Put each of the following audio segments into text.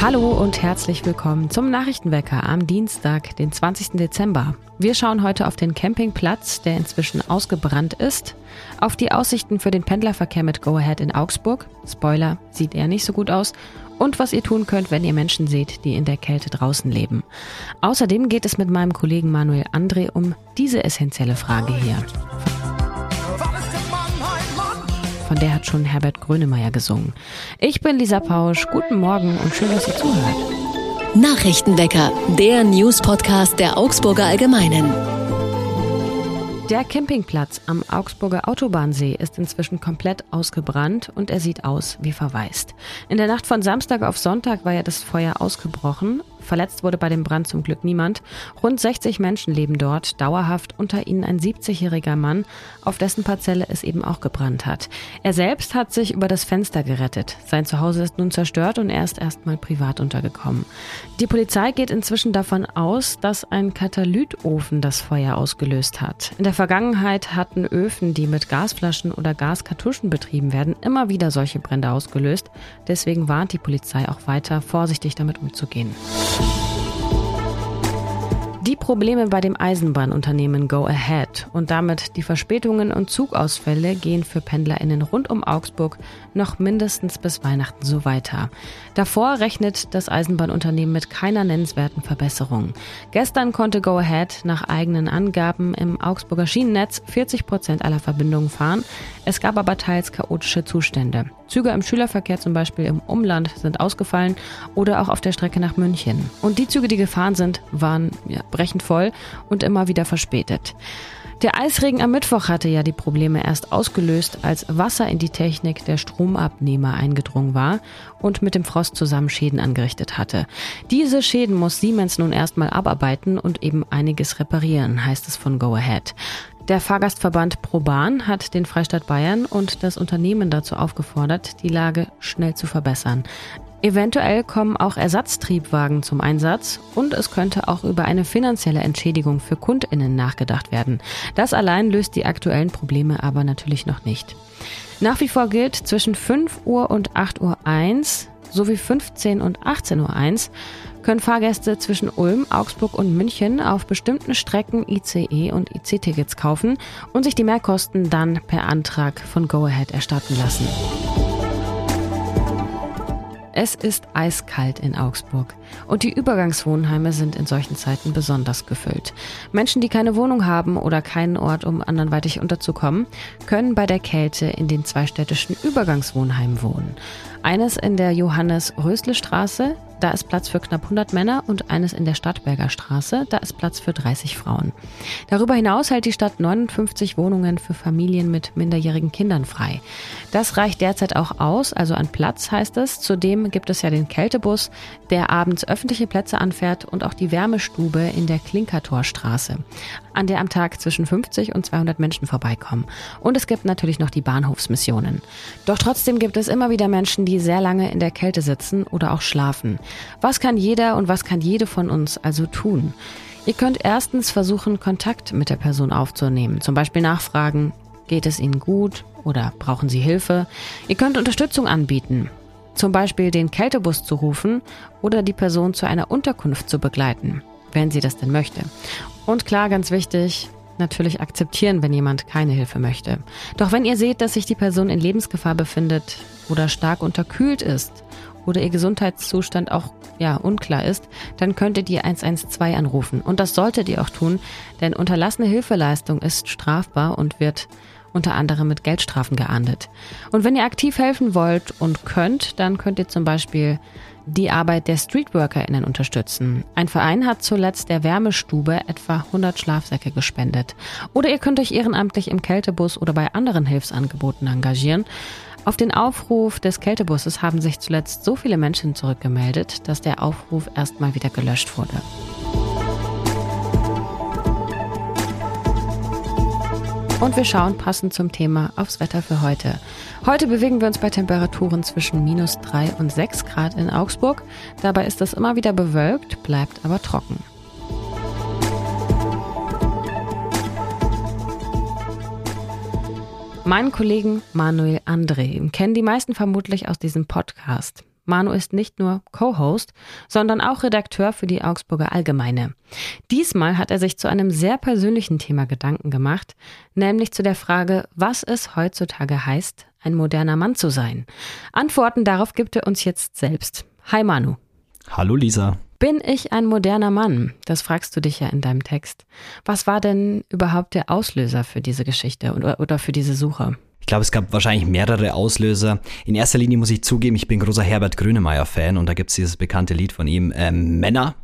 Hallo und herzlich willkommen zum Nachrichtenwecker am Dienstag, den 20. Dezember. Wir schauen heute auf den Campingplatz, der inzwischen ausgebrannt ist, auf die Aussichten für den Pendlerverkehr mit Go Ahead in Augsburg. Spoiler, sieht eher nicht so gut aus. Und was ihr tun könnt, wenn ihr Menschen seht, die in der Kälte draußen leben. Außerdem geht es mit meinem Kollegen Manuel André um diese essentielle Frage hier. Von der hat schon Herbert Grönemeyer gesungen. Ich bin Lisa Pausch. Guten Morgen und schön, dass ihr zuhört. Nachrichtenwecker, der News-Podcast der Augsburger Allgemeinen. Der Campingplatz am Augsburger Autobahnsee ist inzwischen komplett ausgebrannt und er sieht aus wie verwaist. In der Nacht von Samstag auf Sonntag war ja das Feuer ausgebrochen Verletzt wurde bei dem Brand zum Glück niemand. Rund 60 Menschen leben dort, dauerhaft, unter ihnen ein 70-jähriger Mann, auf dessen Parzelle es eben auch gebrannt hat. Er selbst hat sich über das Fenster gerettet. Sein Zuhause ist nun zerstört und er ist erstmal privat untergekommen. Die Polizei geht inzwischen davon aus, dass ein Katalytofen das Feuer ausgelöst hat. In der Vergangenheit hatten Öfen, die mit Gasflaschen oder Gaskartuschen betrieben werden, immer wieder solche Brände ausgelöst. Deswegen warnt die Polizei auch weiter, vorsichtig damit umzugehen. Die Probleme bei dem Eisenbahnunternehmen Go Ahead und damit die Verspätungen und Zugausfälle gehen für PendlerInnen rund um Augsburg noch mindestens bis Weihnachten so weiter. Davor rechnet das Eisenbahnunternehmen mit keiner nennenswerten Verbesserung. Gestern konnte Go Ahead nach eigenen Angaben im Augsburger Schienennetz 40 Prozent aller Verbindungen fahren. Es gab aber teils chaotische Zustände. Züge im Schülerverkehr zum Beispiel im Umland sind ausgefallen oder auch auf der Strecke nach München. Und die Züge, die gefahren sind, waren ja, brechend voll und immer wieder verspätet. Der Eisregen am Mittwoch hatte ja die Probleme erst ausgelöst, als Wasser in die Technik der Stromabnehmer eingedrungen war und mit dem Frost zusammen Schäden angerichtet hatte. Diese Schäden muss Siemens nun erstmal abarbeiten und eben einiges reparieren, heißt es von Go Ahead. Der Fahrgastverband ProBahn hat den Freistaat Bayern und das Unternehmen dazu aufgefordert, die Lage schnell zu verbessern. Eventuell kommen auch Ersatztriebwagen zum Einsatz und es könnte auch über eine finanzielle Entschädigung für Kundinnen nachgedacht werden. Das allein löst die aktuellen Probleme aber natürlich noch nicht. Nach wie vor gilt zwischen 5 Uhr und 8 Uhr 1 sowie 15 und 18 Uhr 1 können Fahrgäste zwischen Ulm, Augsburg und München auf bestimmten Strecken ICE und IC-Tickets kaufen und sich die Mehrkosten dann per Antrag von Go Ahead erstatten lassen. Es ist eiskalt in Augsburg und die Übergangswohnheime sind in solchen Zeiten besonders gefüllt. Menschen, die keine Wohnung haben oder keinen Ort, um anderweitig unterzukommen, können bei der Kälte in den zweistädtischen Übergangswohnheimen wohnen. Eines in der Johannes-Rösle-Straße, da ist Platz für knapp 100 Männer und eines in der Stadtberger Straße, da ist Platz für 30 Frauen. Darüber hinaus hält die Stadt 59 Wohnungen für Familien mit minderjährigen Kindern frei. Das reicht derzeit auch aus, also an Platz heißt es. Zudem gibt es ja den Kältebus, der abends öffentliche Plätze anfährt und auch die Wärmestube in der Klinkertorstraße, an der am Tag zwischen 50 und 200 Menschen vorbeikommen. Und es gibt natürlich noch die Bahnhofsmissionen. Doch trotzdem gibt es immer wieder Menschen, die sehr lange in der Kälte sitzen oder auch schlafen. Was kann jeder und was kann jede von uns also tun? Ihr könnt erstens versuchen, Kontakt mit der Person aufzunehmen. Zum Beispiel nachfragen, geht es Ihnen gut oder brauchen Sie Hilfe? Ihr könnt Unterstützung anbieten. Zum Beispiel den Kältebus zu rufen oder die Person zu einer Unterkunft zu begleiten, wenn sie das denn möchte. Und klar, ganz wichtig, natürlich akzeptieren, wenn jemand keine Hilfe möchte. Doch wenn ihr seht, dass sich die Person in Lebensgefahr befindet oder stark unterkühlt ist oder ihr Gesundheitszustand auch ja unklar ist, dann könntet ihr 112 anrufen und das solltet ihr auch tun, denn unterlassene Hilfeleistung ist strafbar und wird unter anderem mit Geldstrafen geahndet. Und wenn ihr aktiv helfen wollt und könnt, dann könnt ihr zum Beispiel die Arbeit der StreetworkerInnen unterstützen. Ein Verein hat zuletzt der Wärmestube etwa 100 Schlafsäcke gespendet. Oder ihr könnt euch ehrenamtlich im Kältebus oder bei anderen Hilfsangeboten engagieren. Auf den Aufruf des Kältebusses haben sich zuletzt so viele Menschen zurückgemeldet, dass der Aufruf erstmal wieder gelöscht wurde. Und wir schauen passend zum Thema aufs Wetter für heute. Heute bewegen wir uns bei Temperaturen zwischen minus 3 und 6 Grad in Augsburg. Dabei ist es immer wieder bewölkt, bleibt aber trocken. Meinen Kollegen Manuel André kennen die meisten vermutlich aus diesem Podcast. Manu ist nicht nur Co-Host, sondern auch Redakteur für die Augsburger Allgemeine. Diesmal hat er sich zu einem sehr persönlichen Thema Gedanken gemacht, nämlich zu der Frage, was es heutzutage heißt, ein moderner Mann zu sein. Antworten darauf gibt er uns jetzt selbst. Hi Manu. Hallo Lisa. Bin ich ein moderner Mann? Das fragst du dich ja in deinem Text. Was war denn überhaupt der Auslöser für diese Geschichte oder, für diese Suche? Ich glaube, es gab wahrscheinlich mehrere Auslöser. In erster Linie muss ich zugeben, ich bin großer Herbert Grönemeyer-Fan und da gibt es dieses bekannte Lied von ihm, äh, Männer.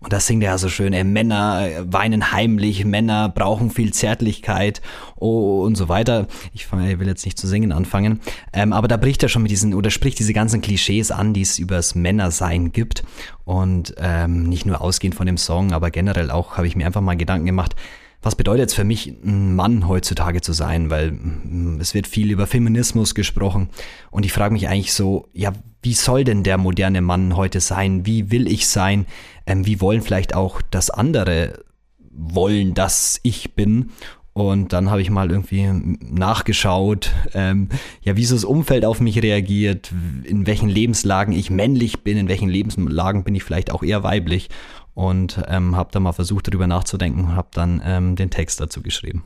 Und das singt er ja so schön, ey, Männer weinen heimlich, Männer brauchen viel Zärtlichkeit oh, und so weiter. Ich, will jetzt nicht zu singen anfangen. Ähm, aber da bricht er schon mit diesen, oder spricht diese ganzen Klischees an, die es übers Männersein gibt. Und ähm, nicht nur ausgehend von dem Song, aber generell auch habe ich mir einfach mal Gedanken gemacht, was bedeutet es für mich, ein Mann heutzutage zu sein? Weil mm, es wird viel über Feminismus gesprochen und ich frage mich eigentlich so, ja, wie soll denn der moderne Mann heute sein? Wie will ich sein? Ähm, wie wollen vielleicht auch das andere wollen, dass ich bin? Und dann habe ich mal irgendwie nachgeschaut, ähm, ja, wie so das Umfeld auf mich reagiert, in welchen Lebenslagen ich männlich bin, in welchen Lebenslagen bin ich vielleicht auch eher weiblich und ähm, habe da mal versucht, darüber nachzudenken und habe dann ähm, den Text dazu geschrieben.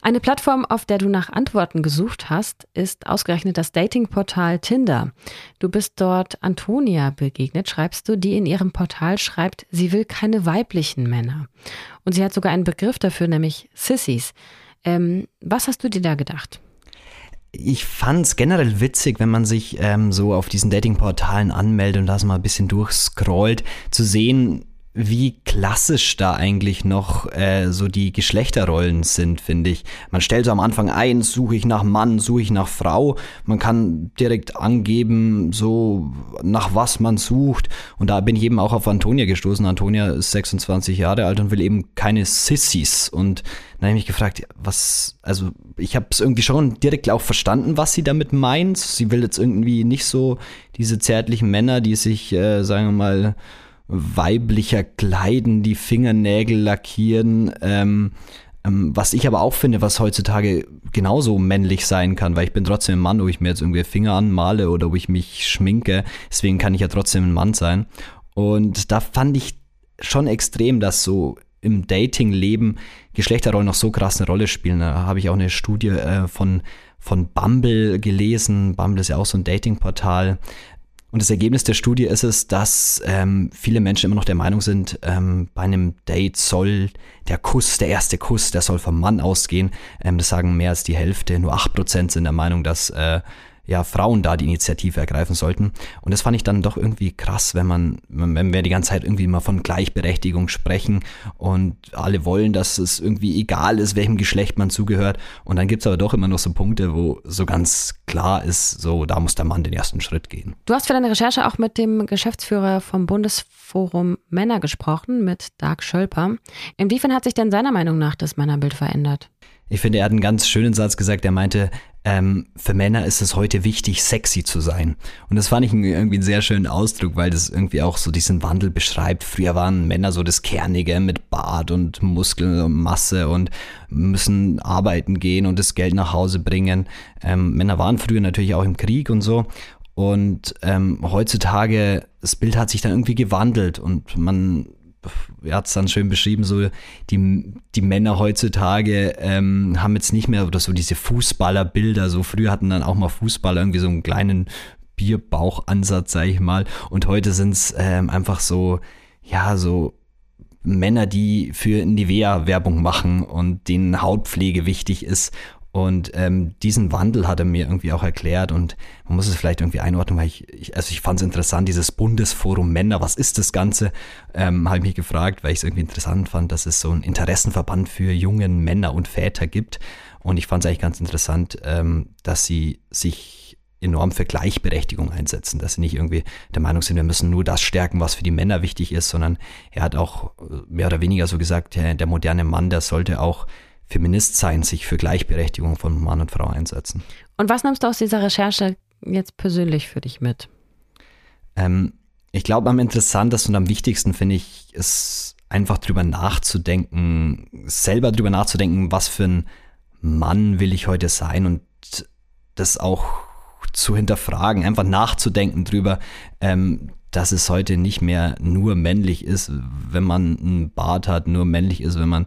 Eine Plattform, auf der du nach Antworten gesucht hast, ist ausgerechnet das Datingportal Tinder. Du bist dort Antonia begegnet, schreibst du, die in ihrem Portal schreibt, sie will keine weiblichen Männer. Und sie hat sogar einen Begriff dafür, nämlich Sissies. Ähm, was hast du dir da gedacht? ich fand es generell witzig, wenn man sich ähm, so auf diesen Datingportalen anmeldet und da so mal ein bisschen durchscrollt, zu sehen, wie klassisch da eigentlich noch äh, so die Geschlechterrollen sind, finde ich. Man stellt so am Anfang ein, suche ich nach Mann, suche ich nach Frau. Man kann direkt angeben, so nach was man sucht. Und da bin ich eben auch auf Antonia gestoßen. Antonia ist 26 Jahre alt und will eben keine Sissies. Und dann habe ich mich gefragt, was, also ich habe es irgendwie schon direkt auch verstanden, was sie damit meint. Sie will jetzt irgendwie nicht so diese zärtlichen Männer, die sich, äh, sagen wir mal, weiblicher kleiden, die Fingernägel lackieren. Ähm, ähm, was ich aber auch finde, was heutzutage genauso männlich sein kann, weil ich bin trotzdem ein Mann, wo ich mir jetzt irgendwie Finger anmale oder wo ich mich schminke. Deswegen kann ich ja trotzdem ein Mann sein. Und da fand ich schon extrem, dass so im Dating-Leben Geschlechterrollen noch so krass eine Rolle spielen. Da habe ich auch eine Studie äh, von, von Bumble gelesen. Bumble ist ja auch so ein Dating-Portal, und das Ergebnis der Studie ist es, dass ähm, viele Menschen immer noch der Meinung sind, ähm, bei einem Date soll der Kuss, der erste Kuss, der soll vom Mann ausgehen. Ähm, das sagen mehr als die Hälfte. Nur acht Prozent sind der Meinung, dass äh, ja, Frauen da die Initiative ergreifen sollten. Und das fand ich dann doch irgendwie krass, wenn man, wenn wir die ganze Zeit irgendwie mal von Gleichberechtigung sprechen und alle wollen, dass es irgendwie egal ist, welchem Geschlecht man zugehört. Und dann gibt's aber doch immer noch so Punkte, wo so ganz klar ist, so, da muss der Mann den ersten Schritt gehen. Du hast für deine Recherche auch mit dem Geschäftsführer vom Bundesforum Männer gesprochen, mit Dark Schölper. Inwiefern hat sich denn seiner Meinung nach das Männerbild verändert? Ich finde, er hat einen ganz schönen Satz gesagt. Er meinte, ähm, für Männer ist es heute wichtig, sexy zu sein. Und das fand ich irgendwie einen sehr schönen Ausdruck, weil das irgendwie auch so diesen Wandel beschreibt. Früher waren Männer so das Kernige mit Bart und Muskeln und Masse und müssen arbeiten gehen und das Geld nach Hause bringen. Ähm, Männer waren früher natürlich auch im Krieg und so. Und ähm, heutzutage, das Bild hat sich dann irgendwie gewandelt und man er hat es dann schön beschrieben, so die, die Männer heutzutage ähm, haben jetzt nicht mehr oder so diese Fußballerbilder, so früher hatten dann auch mal Fußballer irgendwie so einen kleinen Bierbauchansatz, sag ich mal, und heute sind es ähm, einfach so, ja, so Männer, die für Nivea Werbung machen und denen Hautpflege wichtig ist und ähm, diesen Wandel hat er mir irgendwie auch erklärt und man muss es vielleicht irgendwie einordnen, weil ich, ich also ich fand es interessant, dieses Bundesforum Männer, was ist das Ganze? Ähm, habe ich mich gefragt, weil ich es irgendwie interessant fand, dass es so einen Interessenverband für jungen Männer und Väter gibt. Und ich fand es eigentlich ganz interessant, ähm, dass sie sich enorm für Gleichberechtigung einsetzen, dass sie nicht irgendwie der Meinung sind, wir müssen nur das stärken, was für die Männer wichtig ist, sondern er hat auch mehr oder weniger so gesagt, der moderne Mann, der sollte auch Feminist sein, sich für Gleichberechtigung von Mann und Frau einsetzen. Und was nimmst du aus dieser Recherche jetzt persönlich für dich mit? Ähm, ich glaube, am interessantesten und am wichtigsten finde ich, ist einfach drüber nachzudenken, selber drüber nachzudenken, was für ein Mann will ich heute sein und das auch zu hinterfragen, einfach nachzudenken drüber, ähm, dass es heute nicht mehr nur männlich ist, wenn man einen Bart hat, nur männlich ist, wenn man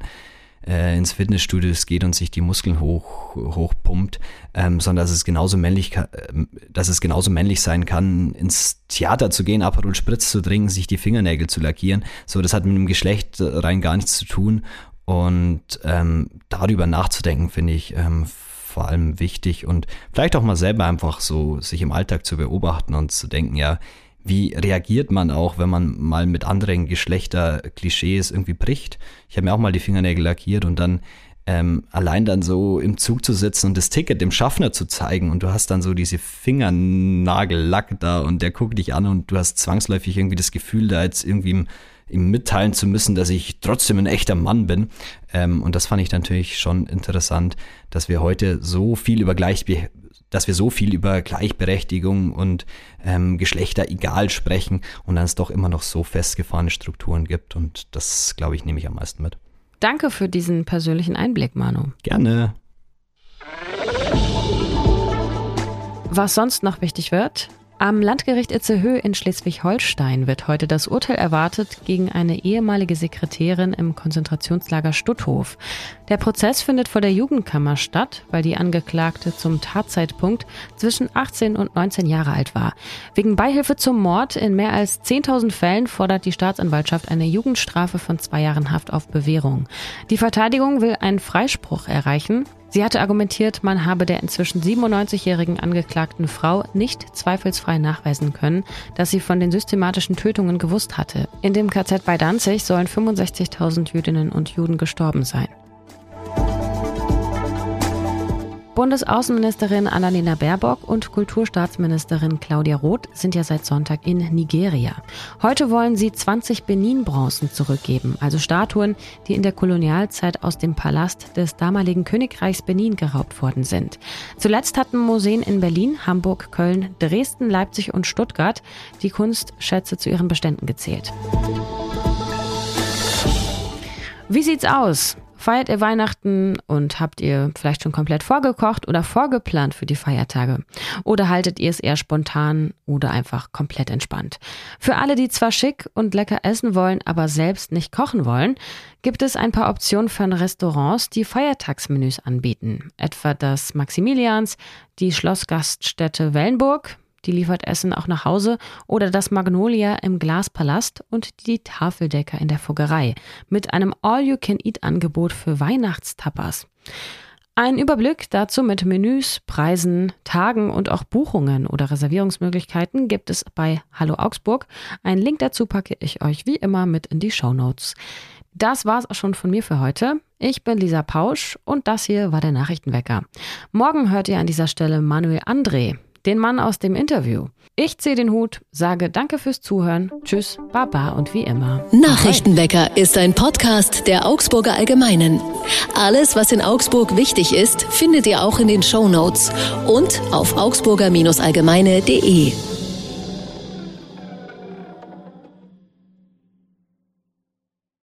äh, ins Fitnessstudio geht und sich die Muskeln hoch, hochpumpt, ähm, sondern dass es genauso männlich, äh, dass es genauso männlich sein kann, ins Theater zu gehen, Aperol Spritz zu trinken, sich die Fingernägel zu lackieren. So, das hat mit dem Geschlecht rein gar nichts zu tun. Und ähm, darüber nachzudenken, finde ich ähm, vor allem wichtig und vielleicht auch mal selber einfach so sich im Alltag zu beobachten und zu denken, ja, wie reagiert man auch, wenn man mal mit anderen Geschlechterklischees irgendwie bricht? Ich habe mir auch mal die Fingernägel lackiert und dann ähm, allein dann so im Zug zu sitzen und das Ticket dem Schaffner zu zeigen und du hast dann so diese Fingernagellack da und der guckt dich an und du hast zwangsläufig irgendwie das Gefühl, da jetzt irgendwie ihm, ihm mitteilen zu müssen, dass ich trotzdem ein echter Mann bin. Ähm, und das fand ich natürlich schon interessant, dass wir heute so viel über Gleichbe dass wir so viel über Gleichberechtigung und ähm, Geschlechter egal sprechen und dann es doch immer noch so festgefahrene Strukturen gibt. Und das, glaube ich, nehme ich am meisten mit. Danke für diesen persönlichen Einblick, Manu. Gerne. Was sonst noch wichtig wird, am Landgericht Itzehoe in Schleswig-Holstein wird heute das Urteil erwartet gegen eine ehemalige Sekretärin im Konzentrationslager Stutthof. Der Prozess findet vor der Jugendkammer statt, weil die Angeklagte zum Tatzeitpunkt zwischen 18 und 19 Jahre alt war. Wegen Beihilfe zum Mord in mehr als 10.000 Fällen fordert die Staatsanwaltschaft eine Jugendstrafe von zwei Jahren Haft auf Bewährung. Die Verteidigung will einen Freispruch erreichen. Sie hatte argumentiert, man habe der inzwischen 97-jährigen angeklagten Frau nicht zweifelsfrei nachweisen können, dass sie von den systematischen Tötungen gewusst hatte. In dem KZ bei Danzig sollen 65.000 Jüdinnen und Juden gestorben sein. Bundesaußenministerin Annalena Baerbock und Kulturstaatsministerin Claudia Roth sind ja seit Sonntag in Nigeria. Heute wollen sie 20 Benin-Bronzen zurückgeben, also Statuen, die in der Kolonialzeit aus dem Palast des damaligen Königreichs Benin geraubt worden sind. Zuletzt hatten Museen in Berlin, Hamburg, Köln, Dresden, Leipzig und Stuttgart die Kunstschätze zu ihren Beständen gezählt. Wie sieht's aus? Feiert ihr Weihnachten und habt ihr vielleicht schon komplett vorgekocht oder vorgeplant für die Feiertage? Oder haltet ihr es eher spontan oder einfach komplett entspannt? Für alle, die zwar schick und lecker essen wollen, aber selbst nicht kochen wollen, gibt es ein paar Optionen von Restaurants, die Feiertagsmenüs anbieten. Etwa das Maximilians, die Schlossgaststätte Wellenburg, die liefert Essen auch nach Hause, oder das Magnolia im Glaspalast und die Tafeldecker in der Fuggerei mit einem All-You-Can-Eat-Angebot für Weihnachtstapas. Ein Überblick dazu mit Menüs, Preisen, Tagen und auch Buchungen oder Reservierungsmöglichkeiten gibt es bei Hallo Augsburg. Einen Link dazu packe ich euch wie immer mit in die Show Notes. Das war's auch schon von mir für heute. Ich bin Lisa Pausch und das hier war der Nachrichtenwecker. Morgen hört ihr an dieser Stelle Manuel André den Mann aus dem Interview. Ich ziehe den Hut, sage Danke fürs Zuhören, Tschüss, Baba und wie immer. Nachrichtenwecker ist ein Podcast der Augsburger Allgemeinen. Alles, was in Augsburg wichtig ist, findet ihr auch in den Show Notes und auf augsburger-allgemeine.de.